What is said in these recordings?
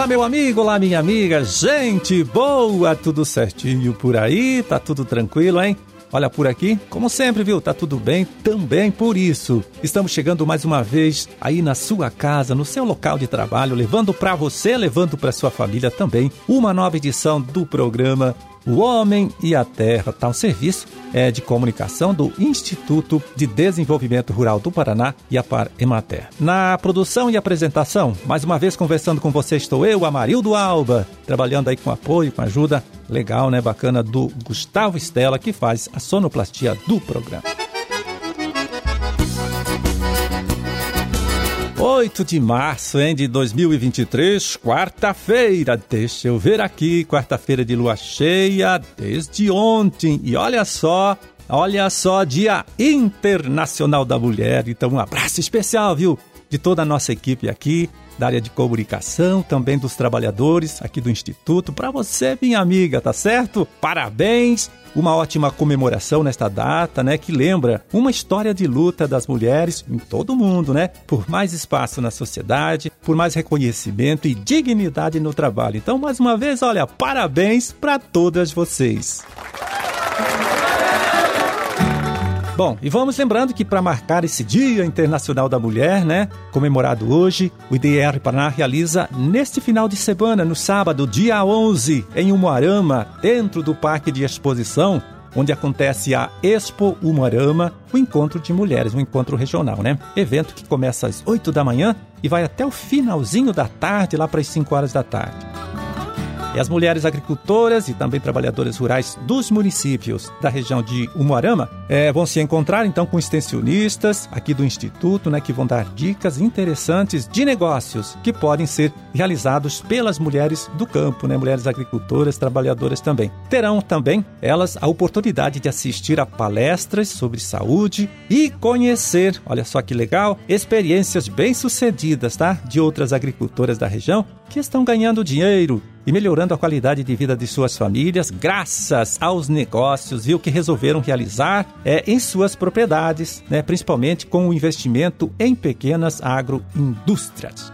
Olá, meu amigo, olá, minha amiga, gente boa, tudo certinho por aí? Tá tudo tranquilo, hein? Olha por aqui, como sempre, viu? Tá tudo bem também por isso. Estamos chegando mais uma vez aí na sua casa, no seu local de trabalho, levando para você, levando para sua família também uma nova edição do programa o Homem e a Terra, tal serviço é de comunicação do Instituto de Desenvolvimento Rural do Paraná e a Par Emater. Na produção e apresentação, mais uma vez conversando com você estou eu, Amarildo Alba, trabalhando aí com apoio, com ajuda legal, né, bacana do Gustavo Estela, que faz a sonoplastia do programa. 8 de março hein, de 2023, quarta-feira. Deixa eu ver aqui, quarta-feira de lua cheia desde ontem. E olha só, olha só, Dia Internacional da Mulher. Então, um abraço especial, viu? De toda a nossa equipe aqui, da área de comunicação, também dos trabalhadores aqui do Instituto. Para você, minha amiga, tá certo? Parabéns! uma ótima comemoração nesta data, né, que lembra uma história de luta das mulheres em todo o mundo, né, por mais espaço na sociedade, por mais reconhecimento e dignidade no trabalho. Então, mais uma vez, olha, parabéns para todas vocês. Bom, e vamos lembrando que para marcar esse Dia Internacional da Mulher, né, comemorado hoje, o IDR Paraná realiza neste final de semana, no sábado, dia 11, em Umuarama, dentro do Parque de Exposição, onde acontece a Expo Umuarama, o encontro de mulheres, um encontro regional, né? Evento que começa às 8 da manhã e vai até o finalzinho da tarde, lá para as 5 horas da tarde. E as mulheres agricultoras e também trabalhadoras rurais dos municípios da região de Umuarama é, vão se encontrar então com extensionistas aqui do Instituto, né, que vão dar dicas interessantes de negócios que podem ser realizados pelas mulheres do campo, né, mulheres agricultoras, trabalhadoras também. Terão também elas a oportunidade de assistir a palestras sobre saúde e conhecer, olha só que legal, experiências bem-sucedidas, tá, de outras agricultoras da região que estão ganhando dinheiro e melhorando a qualidade de vida de suas famílias graças aos negócios e o que resolveram realizar é, em suas propriedades, né, principalmente com o investimento em pequenas agroindústrias.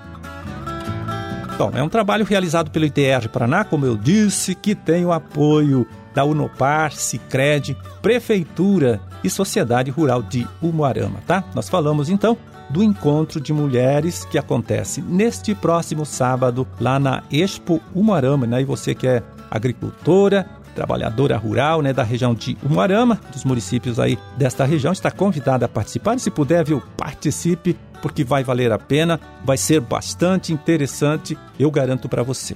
Bom, é um trabalho realizado pelo ITR Paraná, como eu disse, que tem o apoio da Unopar, Sicredi, Prefeitura e Sociedade Rural de Umuarama, tá? Nós falamos então do encontro de mulheres que acontece neste próximo sábado lá na Expo Umuarama, né? E você que é agricultora, trabalhadora rural, né, da região de Umuarama, dos municípios aí desta região, está convidada a participar. E se puder, viu, participe, porque vai valer a pena, vai ser bastante interessante, eu garanto para você.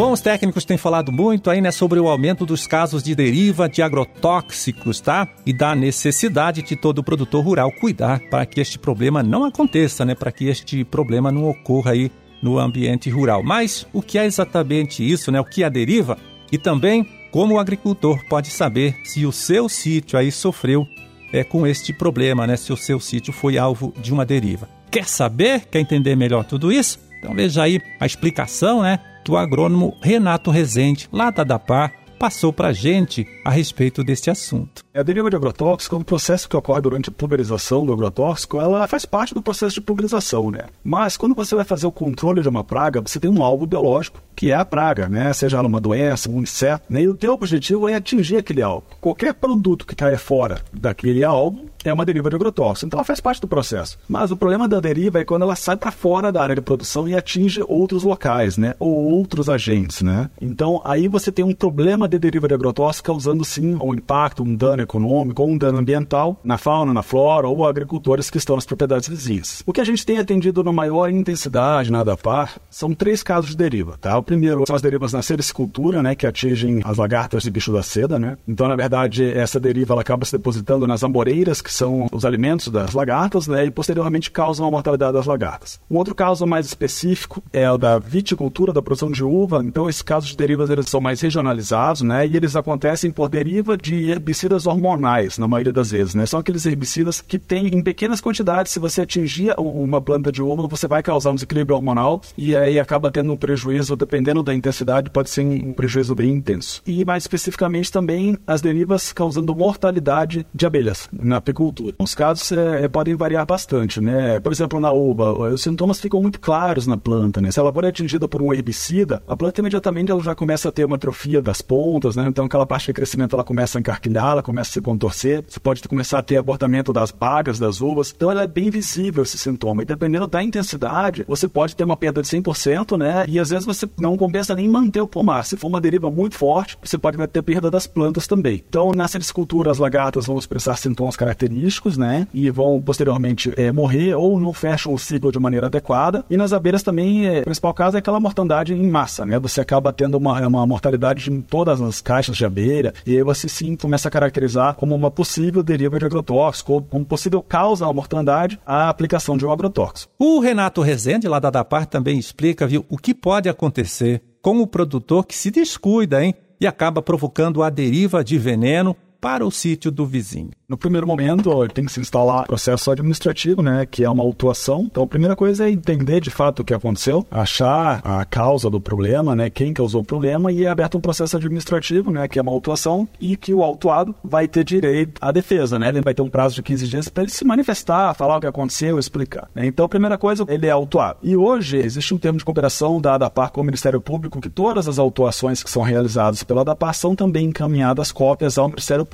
Bom, os técnicos têm falado muito aí, né, sobre o aumento dos casos de deriva de agrotóxicos, tá? E da necessidade de todo produtor rural cuidar para que este problema não aconteça, né? Para que este problema não ocorra aí no ambiente rural. Mas o que é exatamente isso, né? O que é a deriva? E também como o agricultor pode saber se o seu sítio aí sofreu é, com este problema, né? Se o seu sítio foi alvo de uma deriva. Quer saber? Quer entender melhor tudo isso? Então veja aí a explicação, né? Do agrônomo Renato Rezende, lá da DAPAR, passou para a gente a respeito deste assunto. A deriva de agrotóxico é um processo que ocorre durante a pulverização do agrotóxico, ela faz parte do processo de pulverização, né? Mas quando você vai fazer o controle de uma praga, você tem um alvo biológico, que é a praga, né? Seja ela uma doença, um inseto, né? e o teu objetivo é atingir aquele alvo. Qualquer produto que caia fora daquele alvo, é uma deriva de agrotóxico. Então ela faz parte do processo. Mas o problema da deriva é quando ela sai para fora da área de produção e atinge outros locais, né? Ou outros agentes, né? Então aí você tem um problema de deriva de agrotóxico causando sim um impacto, um dano econômico ou um dano ambiental na fauna, na flora ou agricultores que estão nas propriedades vizinhas. O que a gente tem atendido na maior intensidade na ADAPAR são três casos de deriva, tá? O primeiro são as derivas na sericicultura, né? Que atingem as lagartas e bicho da seda, né? Então, na verdade, essa deriva ela acaba se depositando nas amoreiras que que são os alimentos das lagartas, né, e posteriormente causam a mortalidade das lagartas. Um outro caso mais específico é o da viticultura, da produção de uva. Então, esses casos de derivas eles são mais regionalizados, né? E eles acontecem por deriva de herbicidas hormonais, na maioria das vezes, né? São aqueles herbicidas que têm em pequenas quantidades. Se você atingir uma planta de uva, você vai causar um desequilíbrio hormonal e aí acaba tendo um prejuízo, dependendo da intensidade, pode ser um prejuízo bem intenso. E mais especificamente também as derivas causando mortalidade de abelhas na apicultura. Os casos é, é, podem variar bastante, né? Por exemplo, na uva, os sintomas ficam muito claros na planta, né? Se ela for atingida por um herbicida, a planta imediatamente ela já começa a ter uma atrofia das pontas, né? Então aquela parte de crescimento ela começa a encarquilhar, ela começa a se contorcer, você pode começar a ter abortamento das bagas das uvas. Então ela é bem visível esse sintoma. E dependendo da intensidade, você pode ter uma perda de 100%, né? E às vezes você não compensa nem manter o pomar. Se for uma deriva muito forte, você pode ter perda das plantas também. Então, na silvicultura, as lagartas vão expressar sintomas característicos, né? E vão posteriormente é, morrer ou não fecham o ciclo de maneira adequada. E nas abelhas também, é, o principal caso é aquela mortandade em massa, né? Você acaba tendo uma, uma mortalidade em todas as caixas de abelha e aí você sim começa a caracterizar como uma possível deriva de agrotóxico ou como possível causa da mortandade a aplicação de um agrotóxico. O Renato Rezende, lá da DAPAR, também explica, viu, o que pode acontecer com o produtor que se descuida, hein? E acaba provocando a deriva de veneno para o sítio do vizinho. No primeiro momento, tem que se instalar processo administrativo, né, que é uma autuação. Então, a primeira coisa é entender de fato o que aconteceu, achar a causa do problema, né, quem causou o problema e é aberto um processo administrativo, né, que é uma autuação e que o autuado vai ter direito à defesa, né? Ele vai ter um prazo de 15 dias para ele se manifestar, falar o que aconteceu, explicar. Né? Então, a primeira coisa, ele é autuado. E hoje existe um termo de cooperação da ADAPAR com o Ministério Público que todas as autuações que são realizadas pela ADAPAR são também encaminhadas cópias ao Ministério Público.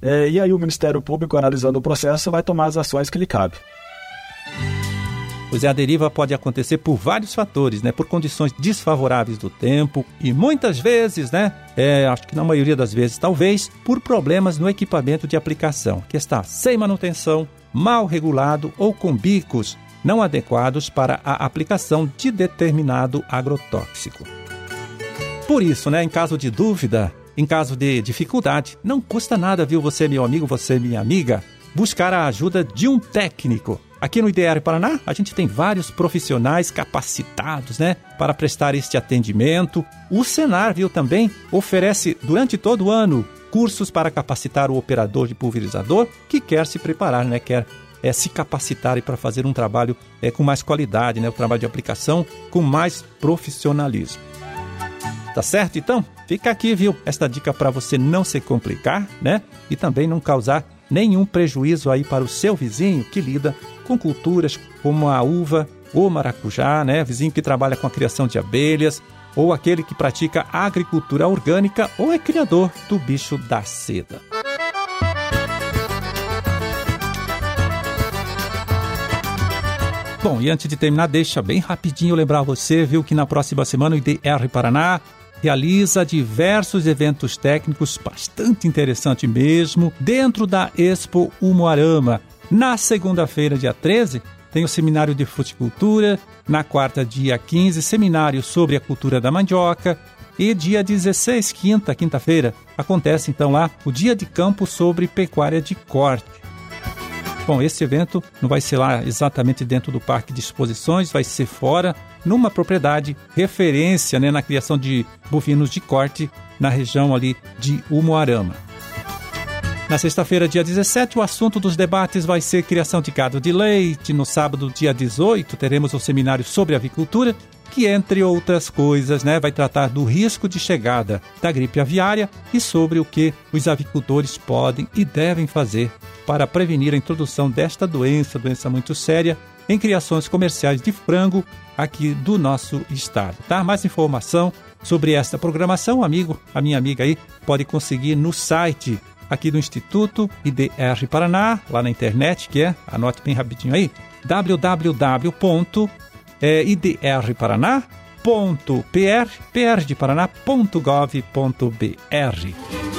É, e aí o Ministério Público, analisando o processo, vai tomar as ações que lhe cabem. Pois é, a deriva pode acontecer por vários fatores, né? Por condições desfavoráveis do tempo e muitas vezes, né? É, acho que na maioria das vezes, talvez, por problemas no equipamento de aplicação, que está sem manutenção, mal regulado ou com bicos não adequados para a aplicação de determinado agrotóxico. Por isso, né, em caso de dúvida, em caso de dificuldade, não custa nada, viu, você, meu amigo, você, minha amiga, buscar a ajuda de um técnico. Aqui no IDR Paraná, a gente tem vários profissionais capacitados, né, para prestar este atendimento. O Senar, viu, também oferece durante todo o ano cursos para capacitar o operador de pulverizador que quer se preparar, né, quer é, se capacitar para fazer um trabalho é, com mais qualidade, né, o trabalho de aplicação com mais profissionalismo. Tá certo então? Fica aqui, viu? Esta dica para você não se complicar, né? E também não causar nenhum prejuízo aí para o seu vizinho que lida com culturas como a uva ou maracujá, né? Vizinho que trabalha com a criação de abelhas, ou aquele que pratica agricultura orgânica ou é criador do bicho da seda. Bom, e antes de terminar, deixa bem rapidinho lembrar você, viu, que na próxima semana o IDR Paraná realiza diversos eventos técnicos bastante interessante mesmo dentro da Expo Umuarama. Na segunda-feira, dia 13, tem o seminário de fruticultura, na quarta, dia 15, seminário sobre a cultura da mandioca, e dia 16, quinta, quinta-feira, acontece então lá o dia de campo sobre pecuária de corte. Bom, esse evento não vai ser lá exatamente dentro do parque de exposições, vai ser fora, numa propriedade referência né, na criação de bovinos de corte na região ali de Umuarama. Na sexta-feira, dia 17, o assunto dos debates vai ser criação de gado de leite. No sábado, dia 18, teremos o um seminário sobre avicultura, que, entre outras coisas, né, vai tratar do risco de chegada da gripe aviária e sobre o que os avicultores podem e devem fazer para prevenir a introdução desta doença, doença muito séria, em criações comerciais de frango aqui do nosso estado. Tá? Mais informação sobre esta programação, amigo, a minha amiga aí, pode conseguir no site aqui do Instituto IDR Paraná, lá na internet, que é, anote bem rapidinho aí, www.idrparaná.pr, de Paraná.gov.br.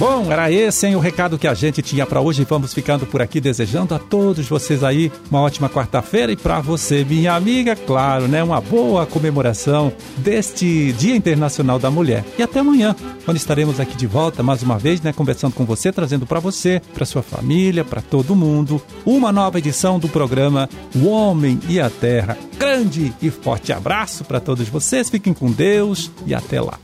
Bom, era esse hein, o recado que a gente tinha para hoje. Vamos ficando por aqui desejando a todos vocês aí uma ótima quarta-feira e para você, minha amiga, claro, né, uma boa comemoração deste Dia Internacional da Mulher. E até amanhã, quando estaremos aqui de volta mais uma vez, né, conversando com você, trazendo para você, para sua família, para todo mundo, uma nova edição do programa O Homem e a Terra. Grande e forte abraço para todos vocês. Fiquem com Deus e até lá.